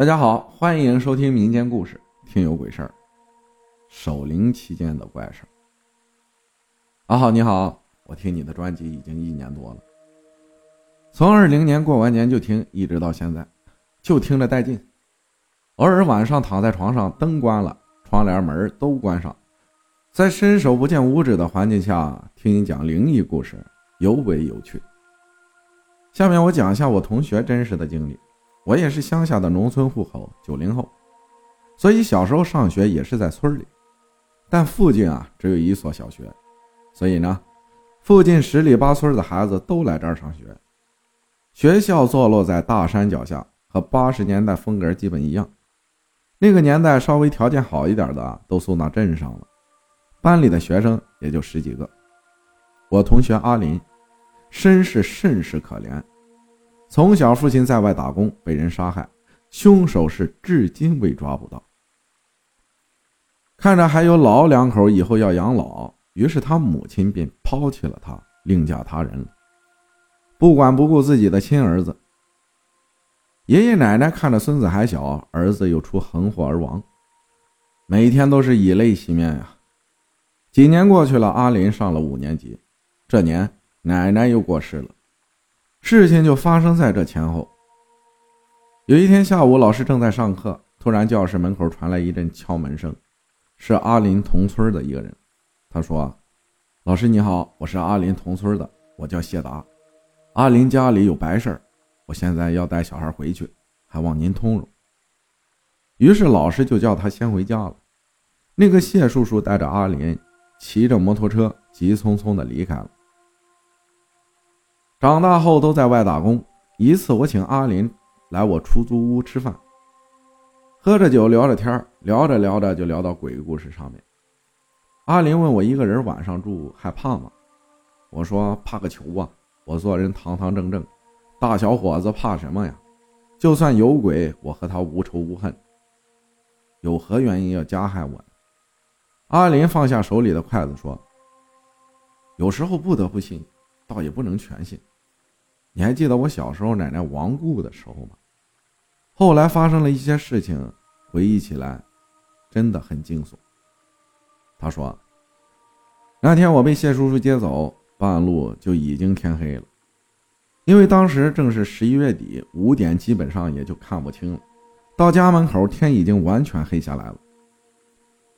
大家好，欢迎收听民间故事《听有鬼事儿》。守灵期间的怪事儿。阿浩你好，我听你的专辑已经一年多了，从二零年过完年就听，一直到现在，就听着带劲。偶尔晚上躺在床上，灯关了，窗帘门都关上，在伸手不见五指的环境下听你讲灵异故事，尤为有趣。下面我讲一下我同学真实的经历。我也是乡下的农村户口，九零后，所以小时候上学也是在村里，但附近啊只有一所小学，所以呢，附近十里八村的孩子都来这儿上学。学校坐落在大山脚下，和八十年代风格基本一样。那个年代稍微条件好一点的都送到镇上了，班里的学生也就十几个。我同学阿林，身世甚是可怜。从小，父亲在外打工，被人杀害，凶手是至今未抓捕到。看着还有老两口以后要养老，于是他母亲便抛弃了他，另嫁他人了，不管不顾自己的亲儿子。爷爷奶奶看着孙子还小，儿子又出横祸而亡，每天都是以泪洗面呀。几年过去了，阿林上了五年级，这年奶奶又过世了。事情就发生在这前后。有一天下午，老师正在上课，突然教室门口传来一阵敲门声，是阿林同村的一个人。他说：“老师你好，我是阿林同村的，我叫谢达。阿林家里有白事儿，我现在要带小孩回去，还望您通融。”于是老师就叫他先回家了。那个谢叔叔带着阿林，骑着摩托车急匆匆地离开了。长大后都在外打工。一次，我请阿林来我出租屋吃饭，喝着酒聊着天聊着聊着就聊到鬼故事上面。阿林问我一个人晚上住害怕吗？我说怕个球啊！我做人堂堂正正，大小伙子怕什么呀？就算有鬼，我和他无仇无恨，有何原因要加害我？阿林放下手里的筷子说：“有时候不得不信，倒也不能全信。”你还记得我小时候奶奶亡故的时候吗？后来发生了一些事情，回忆起来，真的很惊悚。他说，那天我被谢叔叔接走，半路就已经天黑了，因为当时正是十一月底，五点基本上也就看不清了。到家门口，天已经完全黑下来了。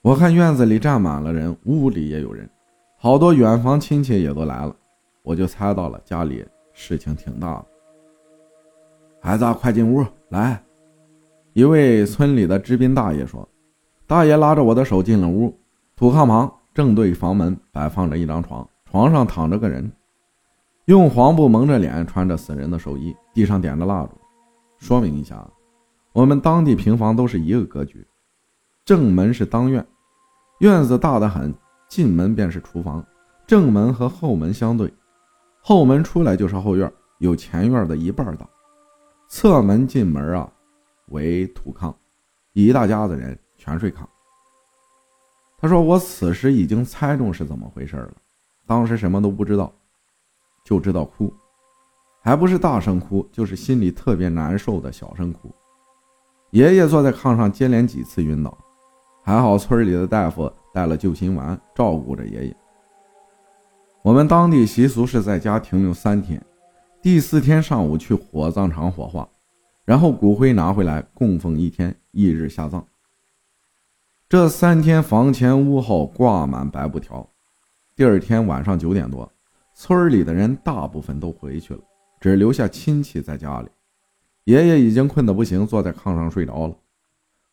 我看院子里站满了人，屋里也有人，好多远房亲戚也都来了，我就猜到了家里。事情挺大，孩子快进屋来。一位村里的知宾大爷说：“大爷拉着我的手进了屋，土炕旁正对房门摆放着一张床，床上躺着个人，用黄布蒙着脸，穿着死人的寿衣，地上点着蜡烛。说明一下，我们当地平房都是一个格局，正门是当院，院子大得很，进门便是厨房，正门和后门相对。”后门出来就是后院，有前院的一半大。侧门进门啊，为土炕，一大家子人全睡炕。他说：“我此时已经猜中是怎么回事了，当时什么都不知道，就知道哭，还不是大声哭，就是心里特别难受的小声哭。爷爷坐在炕上，接连几次晕倒，还好村里的大夫带了救心丸，照顾着爷爷。”我们当地习俗是在家停留三天，第四天上午去火葬场火化，然后骨灰拿回来供奉一天，翌日下葬。这三天房前屋后挂满白布条。第二天晚上九点多，村里的人大部分都回去了，只留下亲戚在家里。爷爷已经困得不行，坐在炕上睡着了。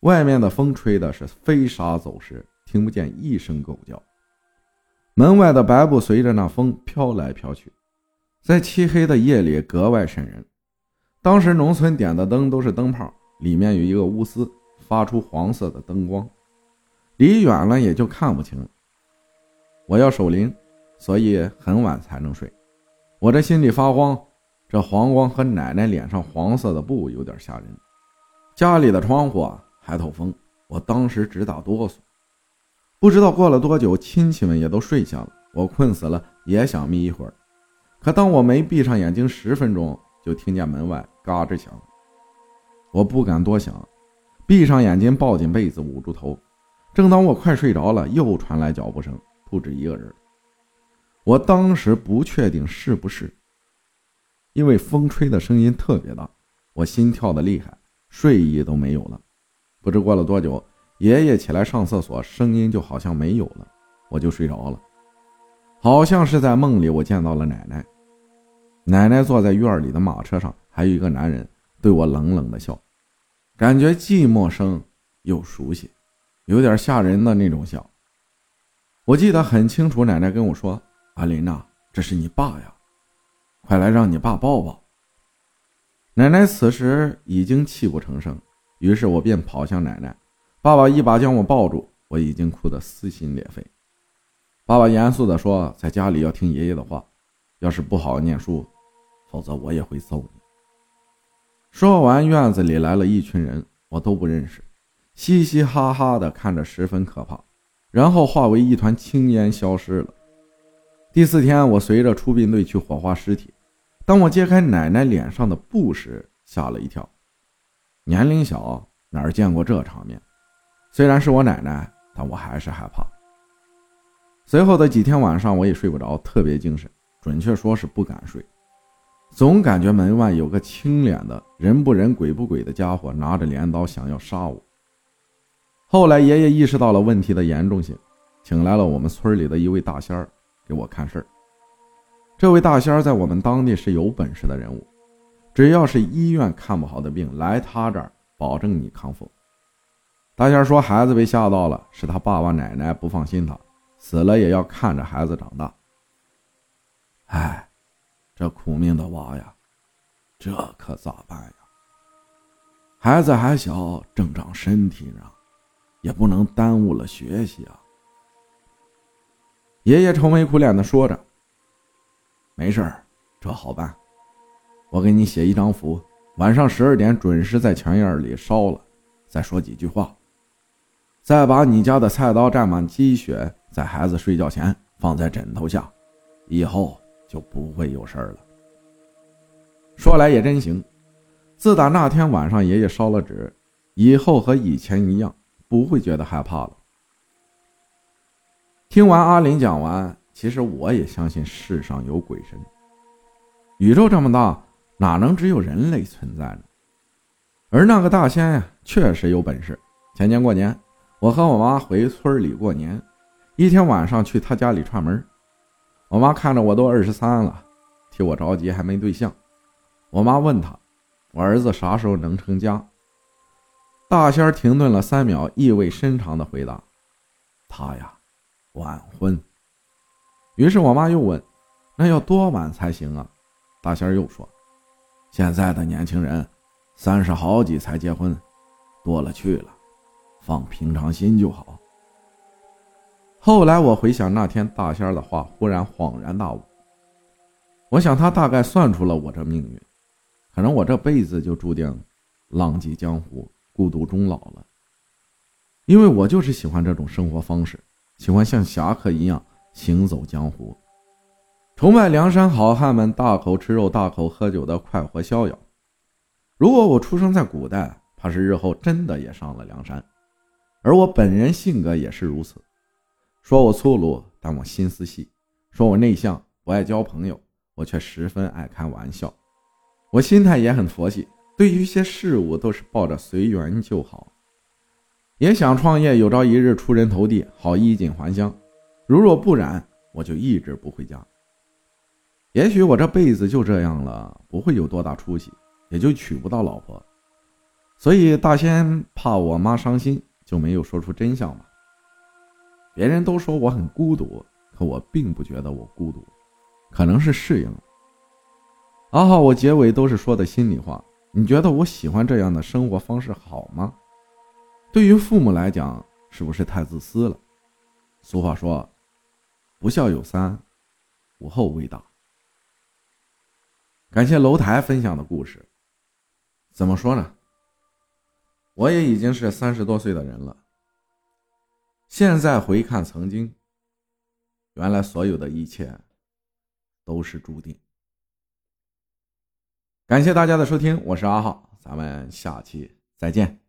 外面的风吹的是飞沙走石，听不见一声狗叫。门外的白布随着那风飘来飘去，在漆黑的夜里格外瘆人。当时农村点的灯都是灯泡，里面有一个钨丝，发出黄色的灯光，离远了也就看不清。我要守灵，所以很晚才能睡。我这心里发慌，这黄光和奶奶脸上黄色的布有点吓人。家里的窗户啊还透风，我当时直打哆嗦。不知道过了多久，亲戚们也都睡下了。我困死了，也想眯一会儿。可当我没闭上眼睛十分钟，就听见门外嘎吱响。我不敢多想，闭上眼睛，抱紧被子，捂住头。正当我快睡着了，又传来脚步声，不止一个人。我当时不确定是不是，因为风吹的声音特别大，我心跳的厉害，睡意都没有了。不知过了多久，爷爷起来上厕所，声音就好像没有了，我就睡着了。好像是在梦里，我见到了奶奶。奶奶坐在院里的马车上，还有一个男人对我冷冷的笑，感觉既陌生又熟悉，有点吓人的那种笑。我记得很清楚，奶奶跟我说：“阿林呐，这是你爸呀，快来让你爸抱抱。”奶奶此时已经泣不成声，于是我便跑向奶奶，爸爸一把将我抱住，我已经哭得撕心裂肺。爸爸严肃地说：“在家里要听爷爷的话，要是不好好念书，否则我也会揍你。”说完，院子里来了一群人，我都不认识，嘻嘻哈哈的看着，十分可怕。然后化为一团青烟消失了。第四天，我随着出殡队去火化尸体，当我揭开奶奶脸上的布时，吓了一跳。年龄小，哪儿见过这场面？虽然是我奶奶，但我还是害怕。随后的几天晚上，我也睡不着，特别精神，准确说是不敢睡，总感觉门外有个青脸的人不人鬼不鬼的家伙拿着镰刀想要杀我。后来爷爷意识到了问题的严重性，请来了我们村里的一位大仙儿给我看事儿。这位大仙儿在我们当地是有本事的人物，只要是医院看不好的病，来他这儿保证你康复。大仙说孩子被吓到了，是他爸爸奶奶不放心他。死了也要看着孩子长大。哎，这苦命的娃呀，这可咋办呀？孩子还小，正长身体呢，也不能耽误了学习啊。爷爷愁眉苦脸的说着：“没事儿，这好办，我给你写一张符，晚上十二点准时在墙院里烧了，再说几句话。”再把你家的菜刀沾满鸡血，在孩子睡觉前放在枕头下，以后就不会有事儿了。说来也真行，自打那天晚上爷爷烧了纸，以后和以前一样，不会觉得害怕了。听完阿林讲完，其实我也相信世上有鬼神。宇宙这么大，哪能只有人类存在呢？而那个大仙呀，确实有本事。前年过年。我和我妈回村里过年，一天晚上去他家里串门。我妈看着我都二十三了，替我着急，还没对象。我妈问他：“我儿子啥时候能成家？”大仙停顿了三秒，意味深长的回答：“他呀，晚婚。”于是我妈又问：“那要多晚才行啊？”大仙又说：“现在的年轻人，三十好几才结婚，多了去了。”放平常心就好。后来我回想那天大仙儿的话，忽然恍然大悟。我想他大概算出了我这命运，可能我这辈子就注定浪迹江湖、孤独终老了。因为我就是喜欢这种生活方式，喜欢像侠客一样行走江湖，崇拜梁山好汉们大口吃肉、大口喝酒的快活逍遥。如果我出生在古代，怕是日后真的也上了梁山。而我本人性格也是如此，说我粗鲁，但我心思细；说我内向，不爱交朋友，我却十分爱开玩笑。我心态也很佛系，对于一些事物都是抱着随缘就好。也想创业，有朝一日出人头地，好衣锦还乡。如若不然，我就一直不回家。也许我这辈子就这样了，不会有多大出息，也就娶不到老婆。所以大仙怕我妈伤心。就没有说出真相吧。别人都说我很孤独，可我并不觉得我孤独，可能是适应了。阿浩，我结尾都是说的心里话。你觉得我喜欢这样的生活方式好吗？对于父母来讲，是不是太自私了？俗话说，不孝有三，无后为大。感谢楼台分享的故事。怎么说呢？我也已经是三十多岁的人了。现在回看曾经，原来所有的一切都是注定。感谢大家的收听，我是阿浩，咱们下期再见。